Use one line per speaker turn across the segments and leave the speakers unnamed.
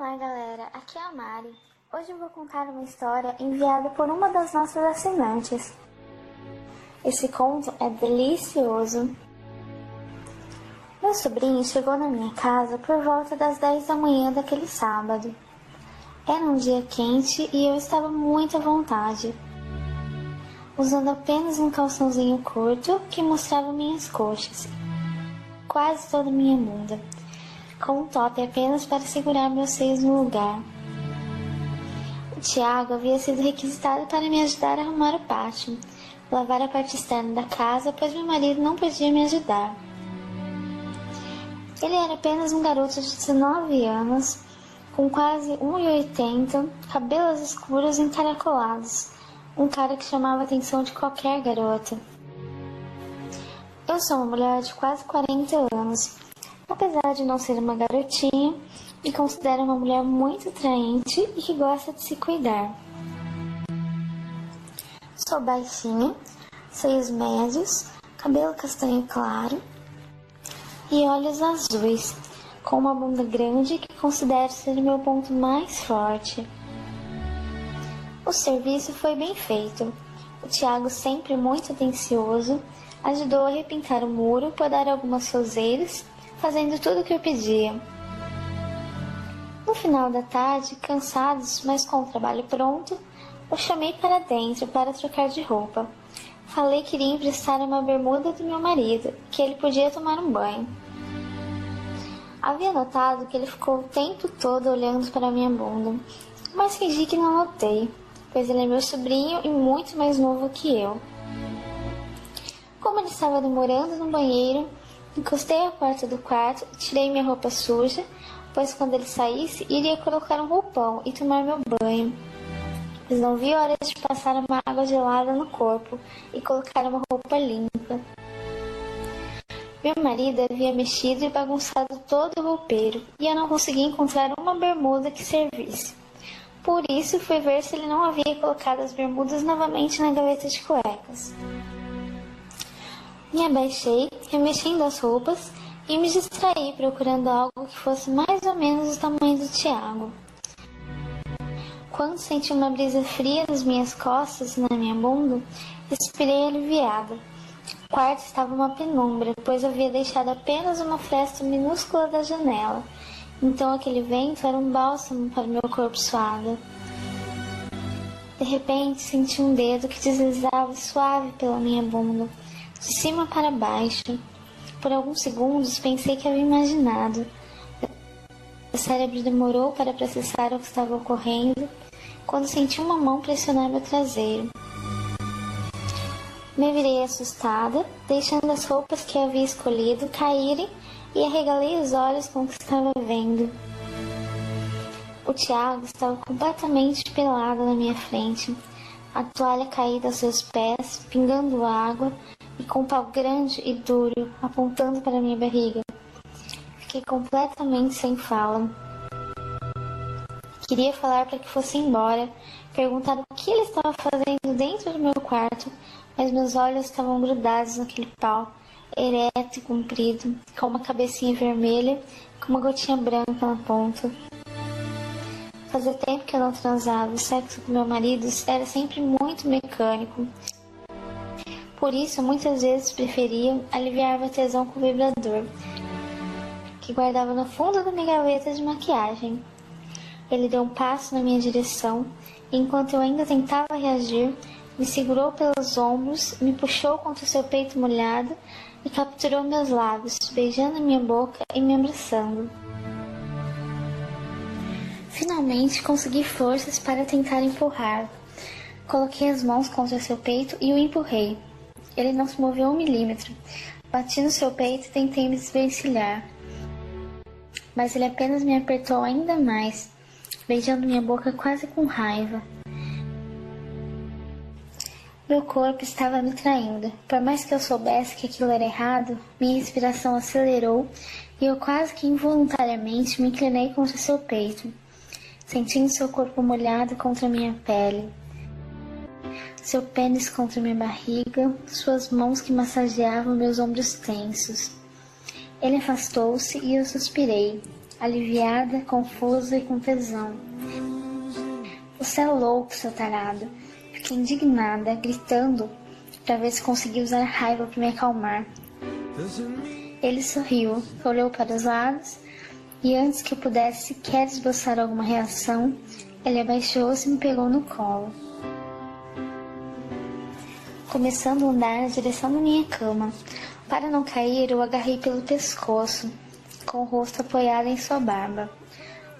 Olá, galera. Aqui é a Mari. Hoje eu vou contar uma história enviada por uma das nossas assinantes. Esse conto é delicioso. Meu sobrinho chegou na minha casa por volta das 10 da manhã daquele sábado. Era um dia quente e eu estava muito à vontade, usando apenas um calçãozinho curto que mostrava minhas coxas, quase toda minha bunda com um top apenas para segurar meus seios no lugar. O Tiago havia sido requisitado para me ajudar a arrumar o pátio, lavar a parte externa da casa, pois meu marido não podia me ajudar. Ele era apenas um garoto de 19 anos, com quase 1,80, cabelos escuros encaracolados, um cara que chamava a atenção de qualquer garota. Eu sou uma mulher de quase 40 anos Apesar de não ser uma garotinha, me considero uma mulher muito atraente e que gosta de se cuidar. Sou baixinha, seios médios, cabelo castanho claro e olhos azuis, com uma bunda grande que considero ser o meu ponto mais forte. O serviço foi bem feito. O Tiago, sempre muito atencioso, ajudou a repintar o muro, podar algumas roseiras fazendo tudo o que eu pedia. No final da tarde, cansados, mas com o trabalho pronto, o chamei para dentro para trocar de roupa. Falei que iria emprestar uma bermuda do meu marido, que ele podia tomar um banho. Havia notado que ele ficou o tempo todo olhando para minha bunda, mas fingi que não notei, pois ele é meu sobrinho e muito mais novo que eu. Como ele estava demorando no banheiro, Encostei a porta do quarto tirei minha roupa suja, pois quando ele saísse, iria colocar um roupão e tomar meu banho. Mas não vi hora de passar uma água gelada no corpo e colocar uma roupa limpa. Meu marido havia mexido e bagunçado todo o roupeiro e eu não consegui encontrar uma bermuda que servisse. Por isso fui ver se ele não havia colocado as bermudas novamente na gaveta de cuecas. Me abaixei, remexendo as roupas e me distraí procurando algo que fosse mais ou menos o tamanho do Tiago. Quando senti uma brisa fria nas minhas costas e na minha bunda, respirei aliviada. O quarto estava uma penumbra, pois havia deixado apenas uma fresta minúscula da janela. Então aquele vento era um bálsamo para meu corpo suado. De repente senti um dedo que deslizava suave pela minha bunda de cima para baixo. Por alguns segundos pensei que havia imaginado. O cérebro demorou para processar o que estava ocorrendo quando senti uma mão pressionar meu traseiro. Me virei assustada, deixando as roupas que havia escolhido caírem e arregalei os olhos com o que estava vendo. O Tiago estava completamente pelado na minha frente, a toalha caída aos seus pés, pingando água, e com um pau grande e duro apontando para minha barriga. Fiquei completamente sem fala. Queria falar para que fosse embora, perguntar o que ele estava fazendo dentro do meu quarto, mas meus olhos estavam grudados naquele pau, ereto e comprido, com uma cabecinha vermelha com uma gotinha branca na ponta. Fazia tempo que eu não transava, o sexo com meu marido era sempre muito mecânico, por isso, muitas vezes preferiam aliviar meu tesão com o vibrador, que guardava no fundo da minha gaveta de maquiagem. Ele deu um passo na minha direção e, enquanto eu ainda tentava reagir, me segurou pelos ombros, me puxou contra seu peito molhado e capturou meus lábios, beijando minha boca e me abraçando. Finalmente consegui forças para tentar empurrar. Coloquei as mãos contra seu peito e o empurrei. Ele não se moveu um milímetro. Bati no seu peito e tentei me desvencilhar. Mas ele apenas me apertou ainda mais, beijando minha boca quase com raiva. Meu corpo estava me traindo. Por mais que eu soubesse que aquilo era errado, minha respiração acelerou e eu quase que involuntariamente me inclinei contra seu peito, sentindo seu corpo molhado contra minha pele seu pênis contra minha barriga, suas mãos que massageavam meus ombros tensos. Ele afastou-se e eu suspirei. aliviada, confusa e com tesão. Você é louco, seu tarado. Fiquei indignada, gritando para ver se conseguia usar raiva para me acalmar. Ele sorriu, olhou para os lados e antes que eu pudesse sequer esboçar alguma reação, ele abaixou-se e me pegou no colo. Começando a andar na direção da minha cama. Para não cair, eu agarrei pelo pescoço, com o rosto apoiado em sua barba,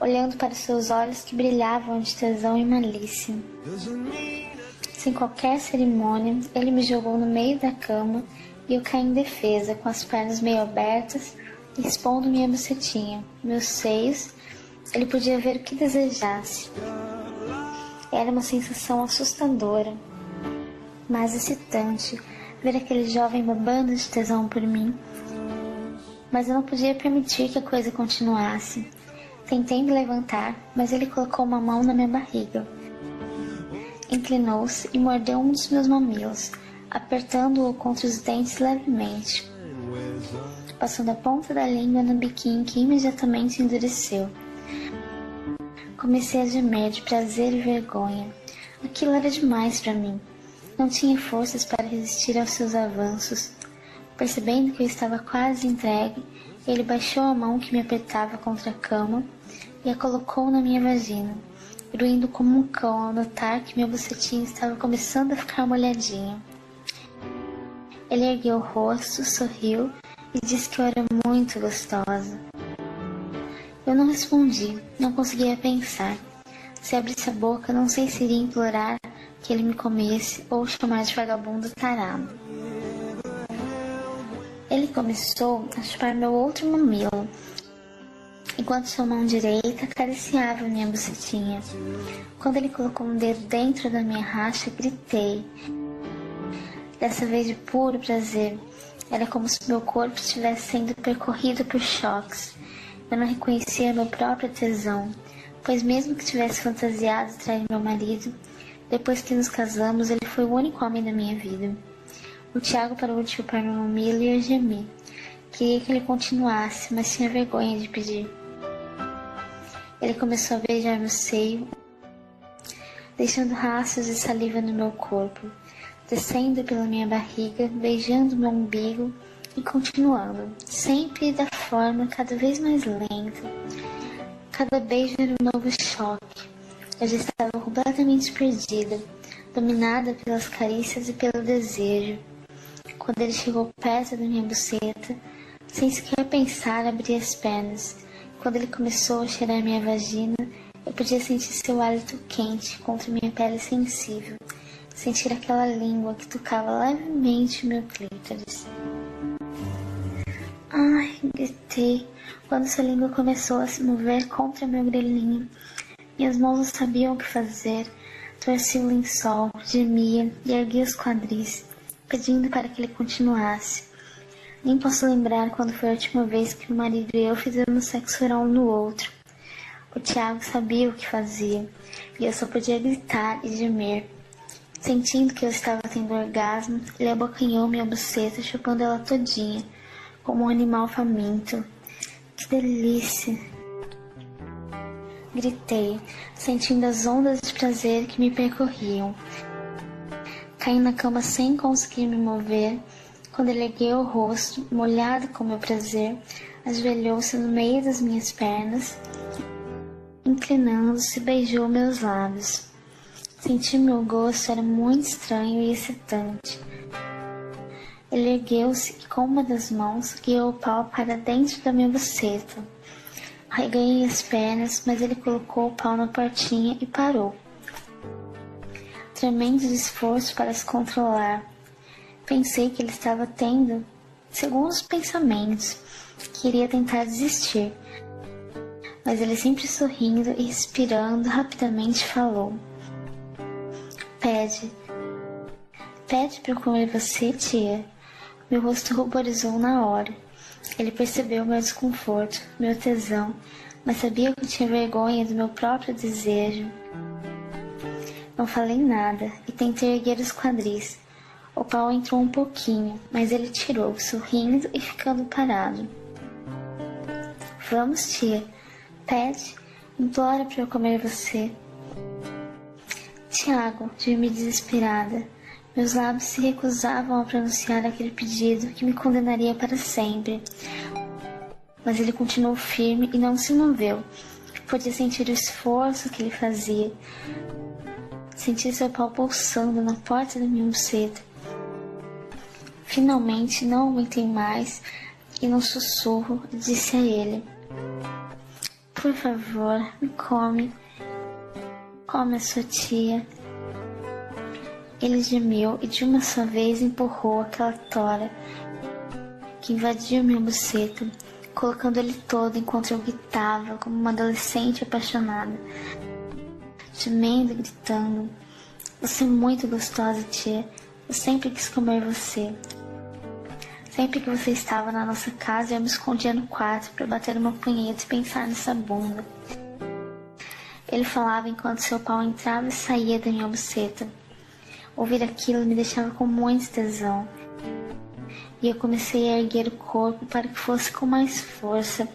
olhando para seus olhos que brilhavam de tesão e malícia. Sem qualquer cerimônia, ele me jogou no meio da cama e eu caí em defesa, com as pernas meio abertas, expondo minha bucetinha, meus seios. Ele podia ver o que desejasse. Era uma sensação assustadora, mas excitante ver aquele jovem babando de tesão por mim. Mas eu não podia permitir que a coisa continuasse. Tentei me levantar, mas ele colocou uma mão na minha barriga. Inclinou-se e mordeu um dos meus mamilos apertando-o contra os dentes levemente, passando a ponta da língua no biquinho que imediatamente endureceu. Comecei a gemer de prazer e vergonha. Aquilo era demais para mim. Não tinha forças para resistir aos seus avanços. Percebendo que eu estava quase entregue, ele baixou a mão que me apertava contra a cama e a colocou na minha vagina, gruindo como um cão ao notar que minha bucetinha estava começando a ficar molhadinha. Ele ergueu o rosto, sorriu e disse que eu era muito gostosa. Eu não respondi, não conseguia pensar. Se abrisse a boca, não sei se iria implorar que ele me comesse ou chamar de vagabundo tarado. Ele começou a chupar meu outro mamilo, enquanto sua mão direita acariciava minha bucetinha. Quando ele colocou um dedo dentro da minha racha, gritei dessa vez de puro prazer. Era como se meu corpo estivesse sendo percorrido por choques. Eu não reconhecia meu próprio tesão, pois mesmo que tivesse fantasiado trair meu marido, depois que nos casamos, ele foi o único homem da minha vida. O Tiago parou de chupar meu mamilo e eu gemi. Queria que ele continuasse, mas tinha vergonha de pedir. Ele começou a beijar meu seio, deixando rastros de saliva no meu corpo descendo pela minha barriga, beijando meu umbigo e continuando, sempre da forma cada vez mais lenta. Cada beijo era um novo choque. Eu já estava completamente perdida, dominada pelas carícias e pelo desejo. Quando ele chegou perto da minha buceta, sem sequer pensar, abri as pernas. Quando ele começou a cheirar minha vagina, eu podia sentir seu hálito quente contra minha pele sensível sentir aquela língua que tocava levemente meu clítoris. Ai, gritei quando sua língua começou a se mover contra meu grelhinho. Minhas mãos não sabiam o que fazer. Torci o lençol, gemia e ergui os quadris, pedindo para que ele continuasse. Nem posso lembrar quando foi a última vez que o marido e eu fizemos sexo oral um no outro. O Tiago sabia o que fazia, e eu só podia gritar e gemer. Sentindo que eu estava tendo orgasmo, ele abocanhou minha buceta, chupando ela todinha, como um animal faminto. Que delícia! Gritei, sentindo as ondas de prazer que me percorriam. Caí na cama sem conseguir me mover. Quando ele ergueu o rosto, molhado com meu prazer, ajoelhou-se no meio das minhas pernas, inclinando-se, beijou meus lábios. Sentir meu gosto era muito estranho e excitante. Ele ergueu-se e com uma das mãos guiou o pau para dentro da minha buceta. Reganhei as pernas, mas ele colocou o pau na portinha e parou. Tremendo esforço para se controlar. Pensei que ele estava tendo segundos pensamentos, que iria tentar desistir. Mas ele sempre sorrindo e respirando rapidamente falou. Pede. Pede para comer você, tia. Meu rosto ruborizou na hora. Ele percebeu meu desconforto, meu tesão, mas sabia que eu tinha vergonha do meu próprio desejo. Não falei nada e tentei erguer os quadris. O pau entrou um pouquinho, mas ele tirou, sorrindo e ficando parado. Vamos, tia, pede, implora para eu comer você. Tiago, gemi desesperada. Meus lábios se recusavam a pronunciar aquele pedido que me condenaria para sempre. Mas ele continuou firme e não se moveu. Podia sentir o esforço que ele fazia. Senti seu pau pulsando na porta da minha buceta. Finalmente não aguentei mais e num sussurro disse a ele: Por favor, me come. Come a sua tia. Ele gemeu e de uma só vez empurrou aquela tora que invadiu minha buceta, colocando ele todo enquanto eu gritava como uma adolescente apaixonada, gemendo e gritando. Você é muito gostosa, tia. Eu sempre quis comer você. Sempre que você estava na nossa casa, eu me escondia no quarto para bater uma punheta e pensar nessa bunda. Ele falava enquanto seu pau entrava e saía da minha buceta. Ouvir aquilo me deixava com muito tesão. E eu comecei a erguer o corpo para que fosse com mais força,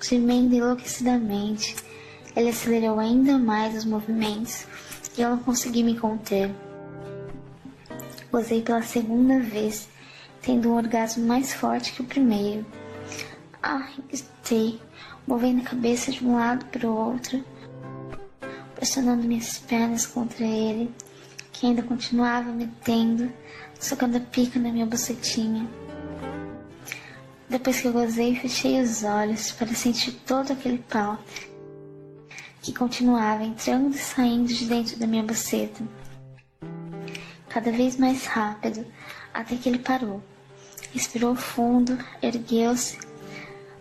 gemendo enlouquecidamente. Ele acelerou ainda mais os movimentos e eu não consegui me conter. Gozei pela segunda vez tendo um orgasmo mais forte que o primeiro. Ai, gritei, movendo a cabeça de um lado para o outro, pressionando minhas pernas contra ele, que ainda continuava metendo, socando a pica na minha bucetinha. Depois que eu gozei, fechei os olhos para sentir todo aquele pau que continuava entrando e saindo de dentro da minha buceta. Cada vez mais rápido, até que ele parou. Respirou fundo, ergueu-se,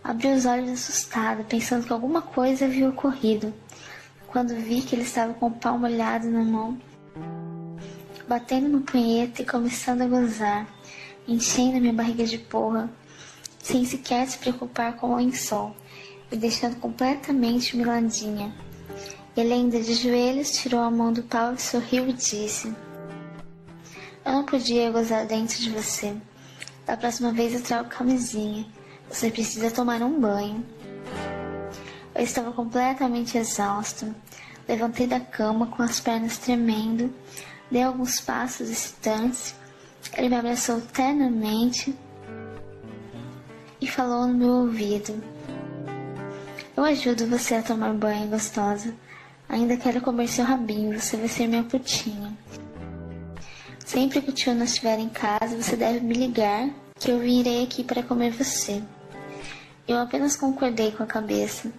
abriu os olhos assustado, pensando que alguma coisa havia ocorrido. Quando vi que ele estava com o pau molhado na mão, batendo no punheta e começando a gozar, enchendo minha barriga de porra, sem sequer se preocupar com o lençol, me deixando completamente miladinha. Ele ainda de joelhos tirou a mão do pau e sorriu e disse: Eu não podia gozar dentro de você. Da próxima vez eu trago camisinha. Você precisa tomar um banho. Eu estava completamente exausto. Levantei da cama com as pernas tremendo, dei alguns passos excitantes. Ele me abraçou ternamente e falou no meu ouvido: Eu ajudo você a tomar banho, gostosa. Ainda quero comer seu rabinho, você vai ser minha putinha. Sempre que o tio não estiver em casa, você deve me ligar que eu virei aqui para comer você. Eu apenas concordei com a cabeça,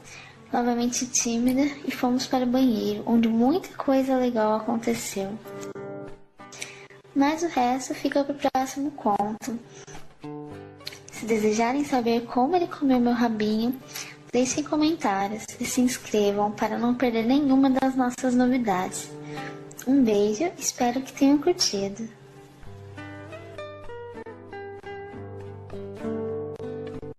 novamente tímida, e fomos para o banheiro, onde muita coisa legal aconteceu. Mas o resto fica para o próximo conto. Se desejarem saber como ele comeu meu rabinho, deixem comentários e se inscrevam para não perder nenhuma das nossas novidades. Um beijo, espero que tenham curtido.